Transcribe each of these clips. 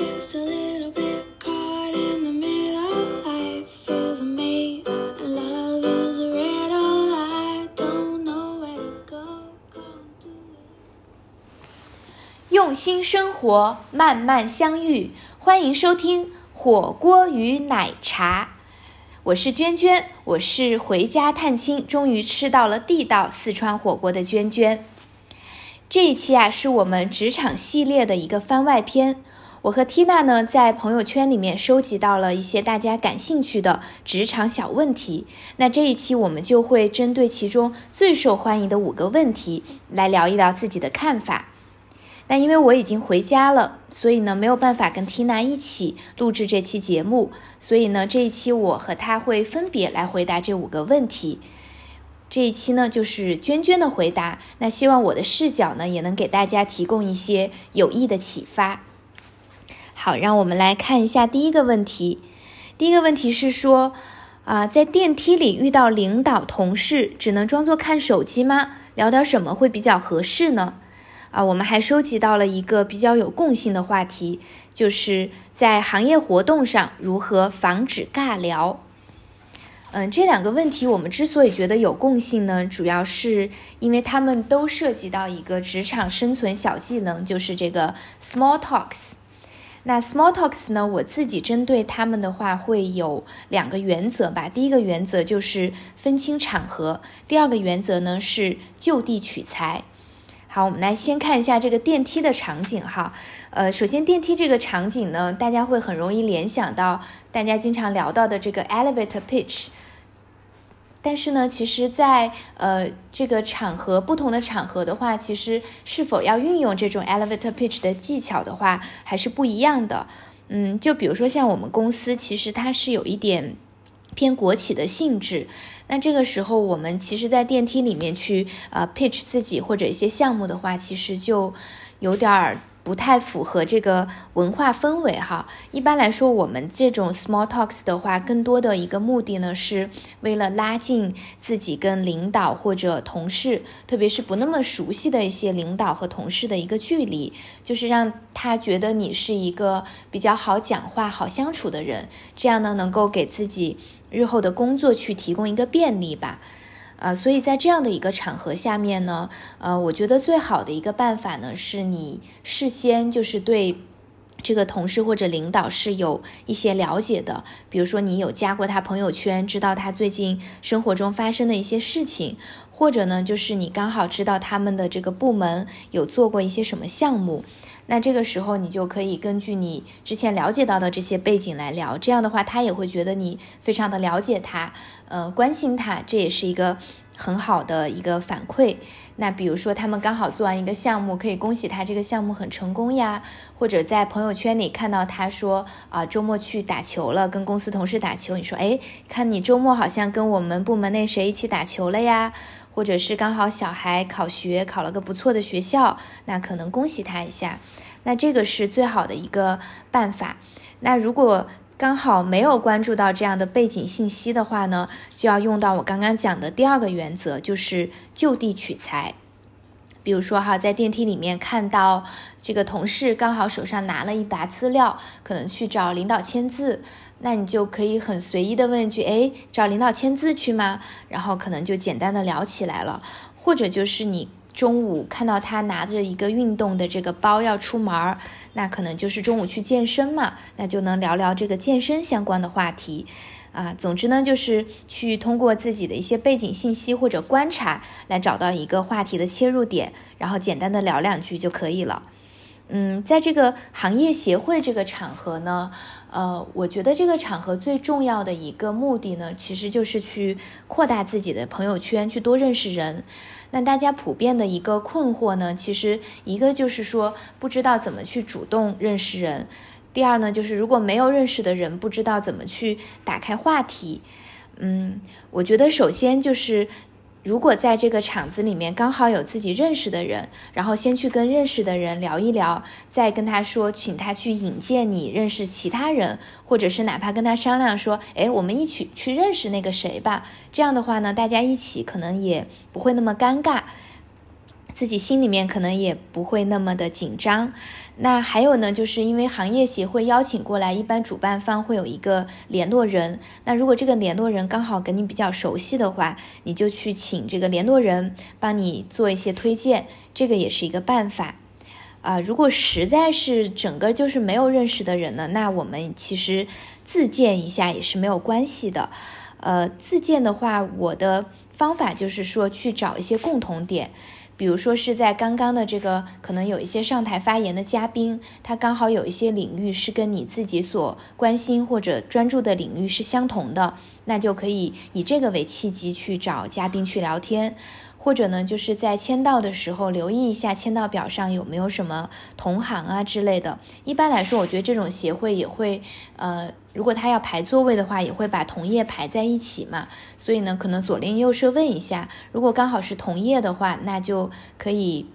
just a little bit caught in the middle. Life is a maze, and love is a riddle. I don't know where to go. Can't do it. 用心生活，慢慢相遇。欢迎收听《火锅与奶茶》。我是娟娟，我是回家探亲，终于吃到了地道四川火锅的娟娟。这一期啊，是我们职场系列的一个番外篇。我和缇娜呢，在朋友圈里面收集到了一些大家感兴趣的职场小问题。那这一期我们就会针对其中最受欢迎的五个问题来聊一聊自己的看法。那因为我已经回家了，所以呢没有办法跟缇娜一起录制这期节目，所以呢这一期我和她会分别来回答这五个问题。这一期呢就是娟娟的回答，那希望我的视角呢也能给大家提供一些有益的启发。好，让我们来看一下第一个问题。第一个问题是说，啊、在电梯里遇到领导、同事，只能装作看手机吗？聊点什么会比较合适呢？啊，我们还收集到了一个比较有共性的话题，就是在行业活动上如何防止尬聊。嗯，这两个问题我们之所以觉得有共性呢，主要是因为他们都涉及到一个职场生存小技能，就是这个 small talks。那 small talks 呢，我自己针对他们的话会有两个原则吧。第一个原则就是分清场合，第二个原则呢是就地取材。好，我们来先看一下这个电梯的场景哈。呃，首先电梯这个场景呢，大家会很容易联想到大家经常聊到的这个 elevator pitch。但是呢，其实在，呃这个场合不同的场合的话，其实是否要运用这种 elevator pitch 的技巧的话，还是不一样的。嗯，就比如说像我们公司，其实它是有一点偏国企的性质。那这个时候，我们其实，在电梯里面去呃 pitch 自己或者一些项目的话，其实就有点儿。不太符合这个文化氛围哈。一般来说，我们这种 small talks 的话，更多的一个目的呢，是为了拉近自己跟领导或者同事，特别是不那么熟悉的一些领导和同事的一个距离，就是让他觉得你是一个比较好讲话、好相处的人，这样呢，能够给自己日后的工作去提供一个便利吧。呃，所以在这样的一个场合下面呢，呃，我觉得最好的一个办法呢，是你事先就是对这个同事或者领导是有一些了解的，比如说你有加过他朋友圈，知道他最近生活中发生的一些事情，或者呢，就是你刚好知道他们的这个部门有做过一些什么项目。那这个时候，你就可以根据你之前了解到的这些背景来聊，这样的话，他也会觉得你非常的了解他，呃，关心他，这也是一个很好的一个反馈。那比如说，他们刚好做完一个项目，可以恭喜他这个项目很成功呀，或者在朋友圈里看到他说啊，周末去打球了，跟公司同事打球，你说，哎，看你周末好像跟我们部门那谁一起打球了呀，或者是刚好小孩考学考了个不错的学校，那可能恭喜他一下。那这个是最好的一个办法。那如果刚好没有关注到这样的背景信息的话呢，就要用到我刚刚讲的第二个原则，就是就地取材。比如说哈，在电梯里面看到这个同事刚好手上拿了一沓资料，可能去找领导签字，那你就可以很随意的问一句：“哎，找领导签字去吗？”然后可能就简单的聊起来了。或者就是你中午看到他拿着一个运动的这个包要出门儿，那可能就是中午去健身嘛，那就能聊聊这个健身相关的话题。啊，总之呢，就是去通过自己的一些背景信息或者观察，来找到一个话题的切入点，然后简单的聊两句就可以了。嗯，在这个行业协会这个场合呢，呃，我觉得这个场合最重要的一个目的呢，其实就是去扩大自己的朋友圈，去多认识人。那大家普遍的一个困惑呢，其实一个就是说不知道怎么去主动认识人。第二呢，就是如果没有认识的人，不知道怎么去打开话题。嗯，我觉得首先就是，如果在这个场子里面刚好有自己认识的人，然后先去跟认识的人聊一聊，再跟他说，请他去引荐你认识其他人，或者是哪怕跟他商量说，哎，我们一起去认识那个谁吧。这样的话呢，大家一起可能也不会那么尴尬。自己心里面可能也不会那么的紧张。那还有呢，就是因为行业协会邀请过来，一般主办方会有一个联络人。那如果这个联络人刚好跟你比较熟悉的话，你就去请这个联络人帮你做一些推荐，这个也是一个办法。啊，如果实在是整个就是没有认识的人呢，那我们其实自荐一下也是没有关系的。呃，自荐的话，我的方法就是说去找一些共同点。比如说是在刚刚的这个，可能有一些上台发言的嘉宾，他刚好有一些领域是跟你自己所关心或者专注的领域是相同的，那就可以以这个为契机去找嘉宾去聊天。或者呢，就是在签到的时候留意一下签到表上有没有什么同行啊之类的。一般来说，我觉得这种协会也会，呃，如果他要排座位的话，也会把同业排在一起嘛。所以呢，可能左邻右舍问一下，如果刚好是同业的话，那就可以。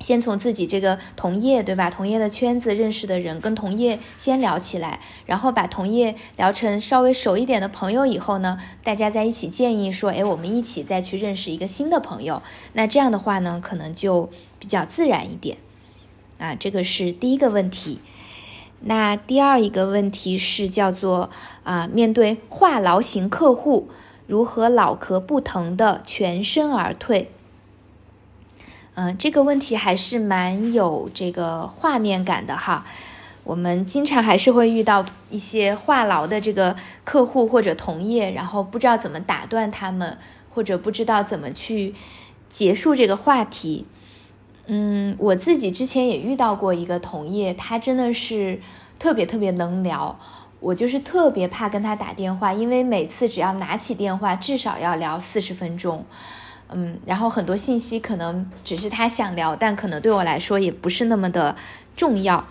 先从自己这个同业，对吧？同业的圈子认识的人，跟同业先聊起来，然后把同业聊成稍微熟一点的朋友以后呢，大家在一起建议说，哎，我们一起再去认识一个新的朋友。那这样的话呢，可能就比较自然一点。啊，这个是第一个问题。那第二一个问题是叫做啊，面对话痨型客户，如何老壳不疼的全身而退？嗯，这个问题还是蛮有这个画面感的哈。我们经常还是会遇到一些话痨的这个客户或者同业，然后不知道怎么打断他们，或者不知道怎么去结束这个话题。嗯，我自己之前也遇到过一个同业，他真的是特别特别能聊，我就是特别怕跟他打电话，因为每次只要拿起电话，至少要聊四十分钟。嗯，然后很多信息可能只是他想聊，但可能对我来说也不是那么的重要。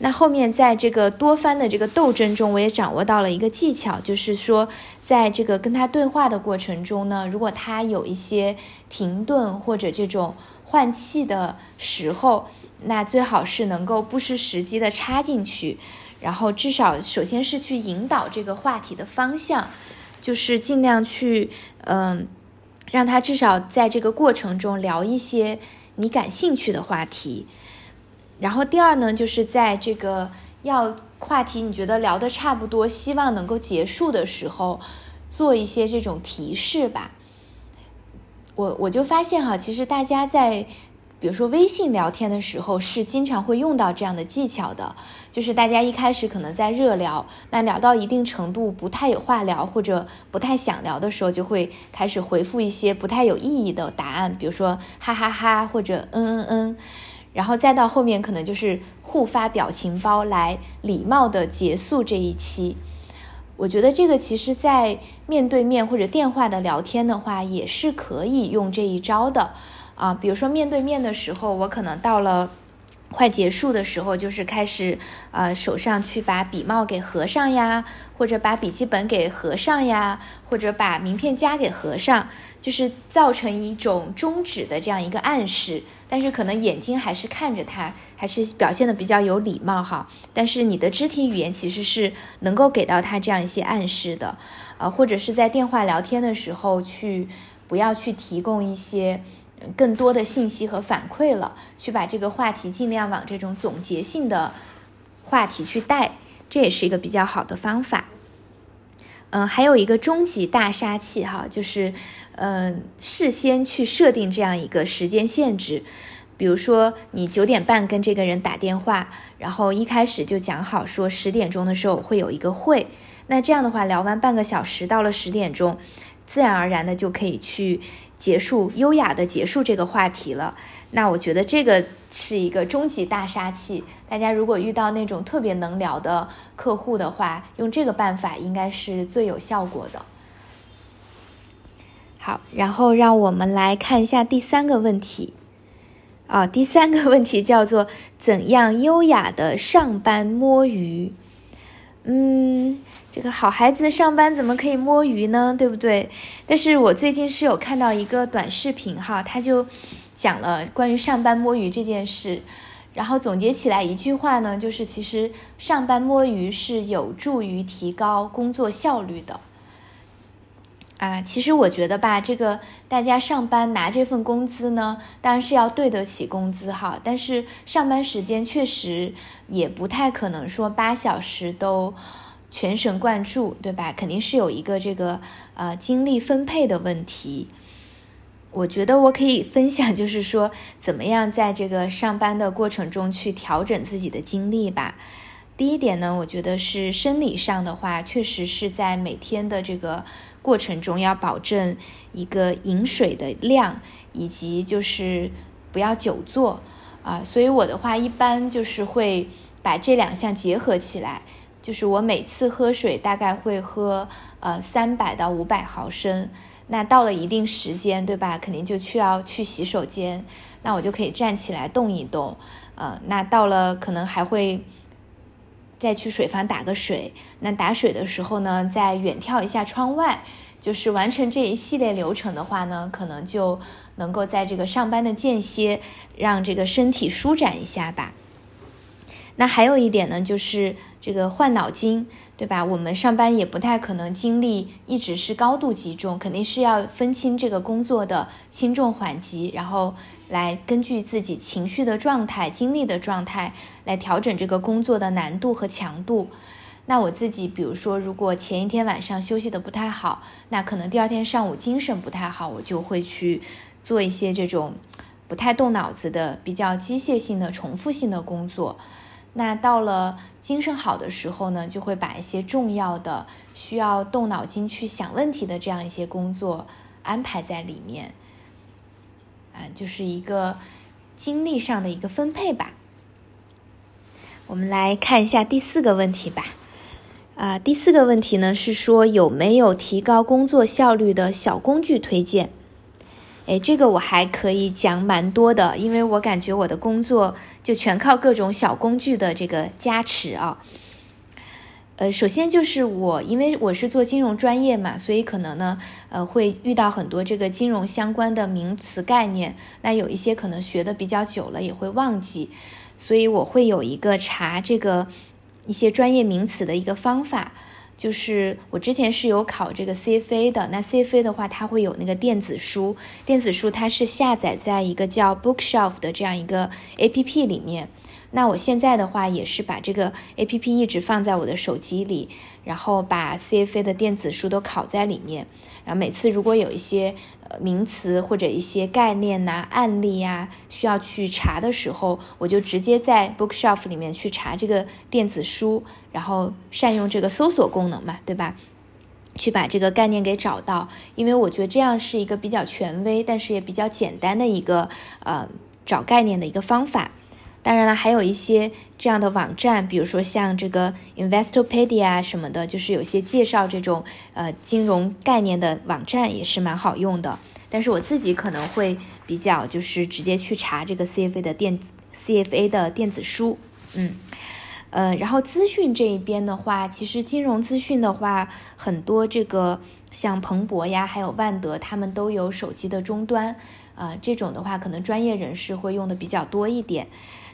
那后面在这个多番的这个斗争中，我也掌握到了一个技巧，就是说，在这个跟他对话的过程中呢，如果他有一些停顿或者这种换气的时候，那最好是能够不失时机的插进去，然后至少首先是去引导这个话题的方向，就是尽量去嗯。让他至少在这个过程中聊一些你感兴趣的话题，然后第二呢，就是在这个要话题你觉得聊的差不多，希望能够结束的时候，做一些这种提示吧。我我就发现哈，其实大家在。比如说微信聊天的时候是经常会用到这样的技巧的，就是大家一开始可能在热聊，那聊到一定程度不太有话聊或者不太想聊的时候，就会开始回复一些不太有意义的答案，比如说哈哈哈或者嗯嗯嗯，然后再到后面可能就是互发表情包来礼貌的结束这一期。我觉得这个其实在面对面或者电话的聊天的话，也是可以用这一招的。啊，比如说面对面的时候，我可能到了快结束的时候，就是开始呃手上去把笔帽给合上呀，或者把笔记本给合上呀，或者把名片夹给合上，就是造成一种终止的这样一个暗示。但是可能眼睛还是看着他，还是表现的比较有礼貌哈。但是你的肢体语言其实是能够给到他这样一些暗示的，呃，或者是在电话聊天的时候去不要去提供一些。更多的信息和反馈了，去把这个话题尽量往这种总结性的话题去带，这也是一个比较好的方法。嗯，还有一个终极大杀器哈，就是嗯，事先去设定这样一个时间限制，比如说你九点半跟这个人打电话，然后一开始就讲好说十点钟的时候会有一个会，那这样的话聊完半个小时，到了十点钟，自然而然的就可以去。结束，优雅的结束这个话题了。那我觉得这个是一个终极大杀器。大家如果遇到那种特别能聊的客户的话，用这个办法应该是最有效果的。好，然后让我们来看一下第三个问题。啊，第三个问题叫做怎样优雅的上班摸鱼？嗯。这个好孩子上班怎么可以摸鱼呢？对不对？但是我最近是有看到一个短视频哈，他就讲了关于上班摸鱼这件事，然后总结起来一句话呢，就是其实上班摸鱼是有助于提高工作效率的。啊，其实我觉得吧，这个大家上班拿这份工资呢，当然是要对得起工资哈。但是上班时间确实也不太可能说八小时都全神贯注，对吧？肯定是有一个这个呃精力分配的问题。我觉得我可以分享，就是说怎么样在这个上班的过程中去调整自己的精力吧。第一点呢，我觉得是生理上的话，确实是在每天的这个过程中要保证一个饮水的量，以及就是不要久坐啊。所以我的话一般就是会把这两项结合起来，就是我每次喝水大概会喝呃三百到五百毫升。那到了一定时间，对吧？肯定就需要去洗手间，那我就可以站起来动一动，呃，那到了可能还会。再去水房打个水，那打水的时候呢，再远眺一下窗外，就是完成这一系列流程的话呢，可能就能够在这个上班的间歇，让这个身体舒展一下吧。那还有一点呢，就是这个换脑筋，对吧？我们上班也不太可能精力一直是高度集中，肯定是要分清这个工作的轻重缓急，然后来根据自己情绪的状态、精力的状态来调整这个工作的难度和强度。那我自己，比如说，如果前一天晚上休息的不太好，那可能第二天上午精神不太好，我就会去做一些这种不太动脑子的、比较机械性的、重复性的工作。那到了精神好的时候呢，就会把一些重要的、需要动脑筋去想问题的这样一些工作安排在里面，啊，就是一个精力上的一个分配吧。我们来看一下第四个问题吧。啊，第四个问题呢是说有没有提高工作效率的小工具推荐？哎，这个我还可以讲蛮多的，因为我感觉我的工作就全靠各种小工具的这个加持啊。呃，首先就是我，因为我是做金融专业嘛，所以可能呢，呃，会遇到很多这个金融相关的名词概念，那有一些可能学的比较久了也会忘记，所以我会有一个查这个一些专业名词的一个方法。就是我之前是有考这个 CFA 的，那 CFA 的话，它会有那个电子书，电子书它是下载在一个叫 Bookshelf 的这样一个 APP 里面。那我现在的话也是把这个 APP 一直放在我的手机里，然后把 CFA 的电子书都拷在里面。然后每次如果有一些名词或者一些概念呐、案例呀需要去查的时候，我就直接在 Bookshelf 里面去查这个电子书，然后善用这个搜索功能嘛，对吧？去把这个概念给找到，因为我觉得这样是一个比较权威，但是也比较简单的一个呃找概念的一个方法。当然了，还有一些这样的网站，比如说像这个 Investopedia 什么的，就是有些介绍这种呃金融概念的网站也是蛮好用的。但是我自己可能会比较就是直接去查这个 CFA 的电子 CFA 的电子书，嗯，呃，然后资讯这一边的话，其实金融资讯的话，很多这个像彭博呀，还有万德，他们都有手机的终端，啊，这种的话可能专业人士会用的比较多一点。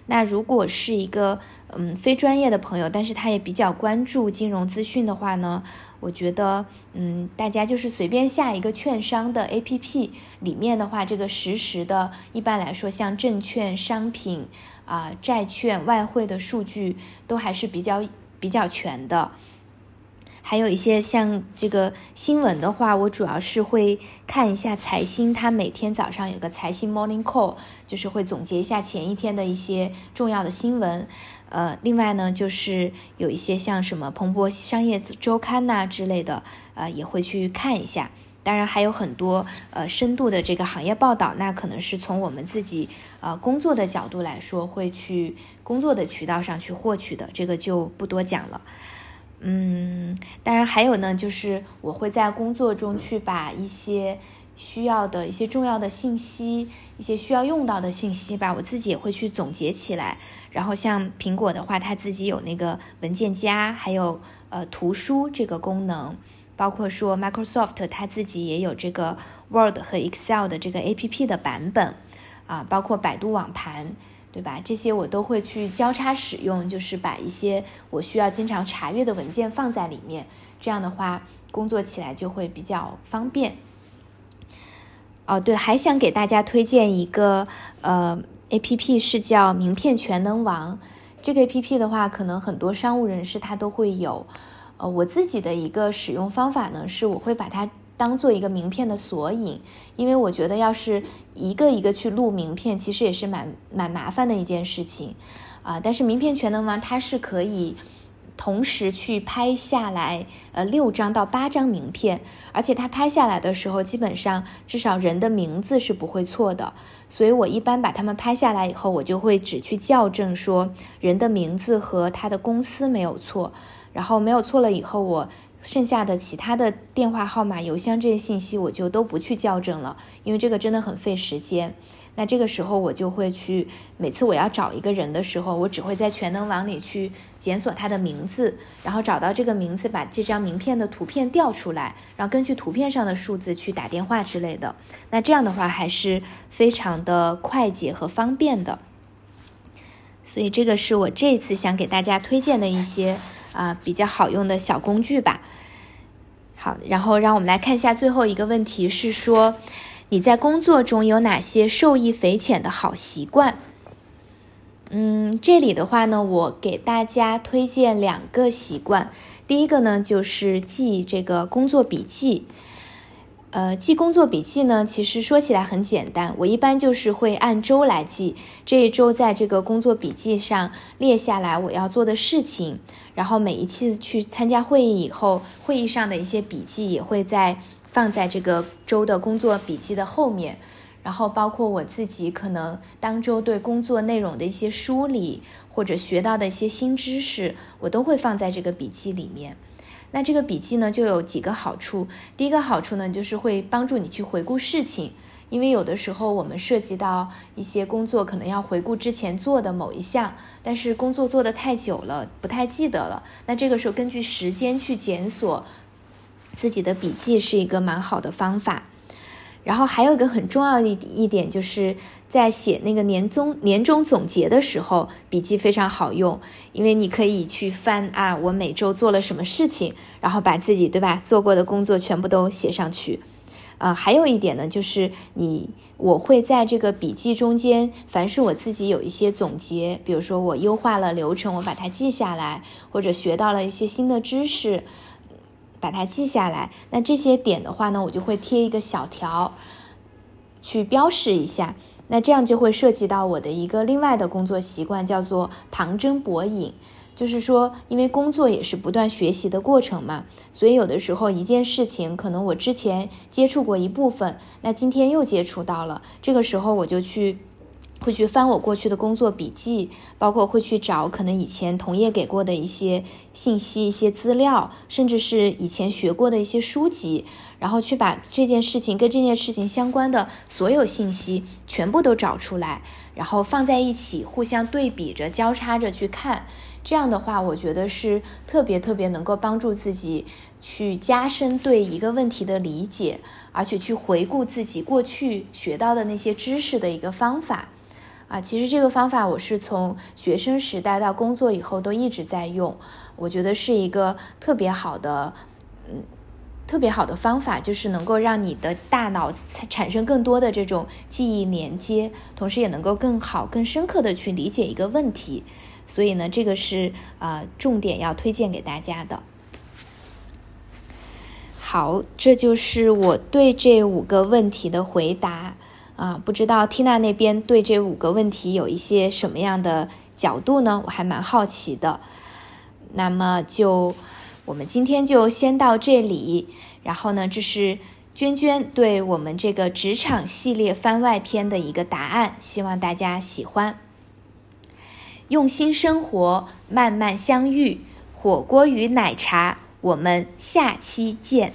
那如果是一个嗯非专业的朋友，但是他也比较关注金融资讯的话呢，我觉得嗯大家就是随便下一个券商的 APP 里面的话，这个实时的，一般来说像证券、商品啊、债券、外汇的数据都还是比较比较全的。还有一些像这个新闻的话，我主要是会看一下财新，它每天早上有个财新 Morning Call，就是会总结一下前一天的一些重要的新闻。呃，另外呢，就是有一些像什么彭博商业周刊呐之类的，呃，也会去看一下。当然还有很多呃深度的这个行业报道，那可能是从我们自己呃工作的角度来说，会去工作的渠道上去获取的，这个就不多讲了。嗯，当然还有呢，就是我会在工作中去把一些需要的一些重要的信息，一些需要用到的信息吧，我自己也会去总结起来。然后像苹果的话，它自己有那个文件夹，还有呃图书这个功能，包括说 Microsoft 它自己也有这个 Word 和 Excel 的这个 APP 的版本，啊，包括百度网盘。对吧？这些我都会去交叉使用，就是把一些我需要经常查阅的文件放在里面，这样的话工作起来就会比较方便。哦，对，还想给大家推荐一个呃 A P P，是叫名片全能王。这个 A P P 的话，可能很多商务人士他都会有。呃，我自己的一个使用方法呢，是我会把它当做一个名片的索引，因为我觉得要是一个一个去录名片，其实也是蛮蛮麻烦的一件事情，啊，但是名片全能王它是可以同时去拍下来，呃，六张到八张名片，而且它拍下来的时候，基本上至少人的名字是不会错的，所以我一般把他们拍下来以后，我就会只去校正说人的名字和他的公司没有错。然后没有错了以后，我剩下的其他的电话号码、邮箱这些信息我就都不去校正了，因为这个真的很费时间。那这个时候我就会去，每次我要找一个人的时候，我只会在全能网里去检索他的名字，然后找到这个名字，把这张名片的图片调出来，然后根据图片上的数字去打电话之类的。那这样的话还是非常的快捷和方便的。所以这个是我这次想给大家推荐的一些。啊，比较好用的小工具吧。好，然后让我们来看一下最后一个问题，是说你在工作中有哪些受益匪浅的好习惯？嗯，这里的话呢，我给大家推荐两个习惯。第一个呢，就是记这个工作笔记。呃，记工作笔记呢，其实说起来很简单，我一般就是会按周来记，这一周在这个工作笔记上列下来我要做的事情，然后每一次去参加会议以后，会议上的一些笔记也会在放在这个周的工作笔记的后面，然后包括我自己可能当周对工作内容的一些梳理或者学到的一些新知识，我都会放在这个笔记里面。那这个笔记呢，就有几个好处。第一个好处呢，就是会帮助你去回顾事情，因为有的时候我们涉及到一些工作，可能要回顾之前做的某一项，但是工作做的太久了，不太记得了。那这个时候根据时间去检索自己的笔记，是一个蛮好的方法。然后还有一个很重要的一点，就是在写那个年终年终总结的时候，笔记非常好用，因为你可以去翻啊，我每周做了什么事情，然后把自己对吧做过的工作全部都写上去。啊，还有一点呢，就是你我会在这个笔记中间，凡是我自己有一些总结，比如说我优化了流程，我把它记下来，或者学到了一些新的知识。把它记下来，那这些点的话呢，我就会贴一个小条，去标示一下。那这样就会涉及到我的一个另外的工作习惯，叫做旁征博引。就是说，因为工作也是不断学习的过程嘛，所以有的时候一件事情可能我之前接触过一部分，那今天又接触到了，这个时候我就去。会去翻我过去的工作笔记，包括会去找可能以前同业给过的一些信息、一些资料，甚至是以前学过的一些书籍，然后去把这件事情跟这件事情相关的所有信息全部都找出来，然后放在一起，互相对比着、交叉着去看。这样的话，我觉得是特别特别能够帮助自己去加深对一个问题的理解，而且去回顾自己过去学到的那些知识的一个方法。啊，其实这个方法我是从学生时代到工作以后都一直在用，我觉得是一个特别好的，嗯，特别好的方法，就是能够让你的大脑产生更多的这种记忆连接，同时也能够更好、更深刻的去理解一个问题。所以呢，这个是啊，重点要推荐给大家的。好，这就是我对这五个问题的回答。啊，不知道缇娜那边对这五个问题有一些什么样的角度呢？我还蛮好奇的。那么就我们今天就先到这里。然后呢，这是娟娟对我们这个职场系列番外篇的一个答案，希望大家喜欢。用心生活，慢慢相遇，火锅与奶茶，我们下期见。